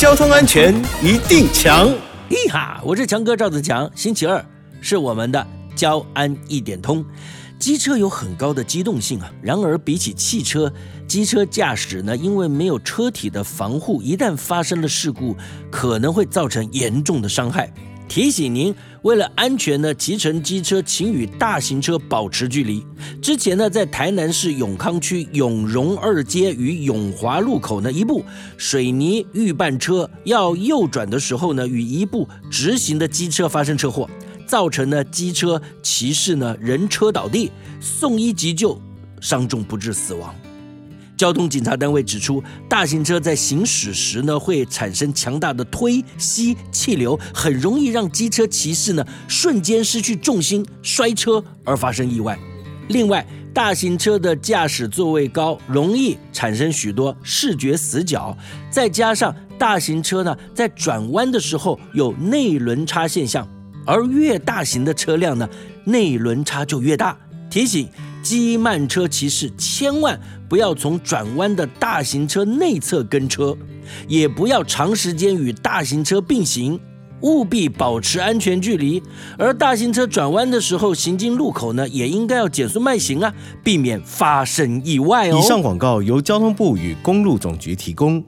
交通安全一定强！咦哈，我是强哥赵子强。星期二是我们的交安一点通。机车有很高的机动性啊，然而比起汽车，机车驾驶呢，因为没有车体的防护，一旦发生了事故，可能会造成严重的伤害。提醒您，为了安全呢，骑乘机车请与大型车保持距离。之前呢，在台南市永康区永荣二街与永华路口呢，一部水泥预拌车要右转的时候呢，与一部直行的机车发生车祸，造成呢机车骑士呢人车倒地，送医急救，伤重不治死亡。交通警察单位指出，大型车在行驶时呢，会产生强大的推吸气流，很容易让机车骑士呢瞬间失去重心，摔车而发生意外。另外，大型车的驾驶座位高，容易产生许多视觉死角，再加上大型车呢在转弯的时候有内轮差现象，而越大型的车辆呢，内轮差就越大。提醒。机慢车骑士千万不要从转弯的大型车内侧跟车，也不要长时间与大型车并行，务必保持安全距离。而大型车转弯的时候，行经路口呢，也应该要减速慢行啊，避免发生意外哦。以上广告由交通部与公路总局提供。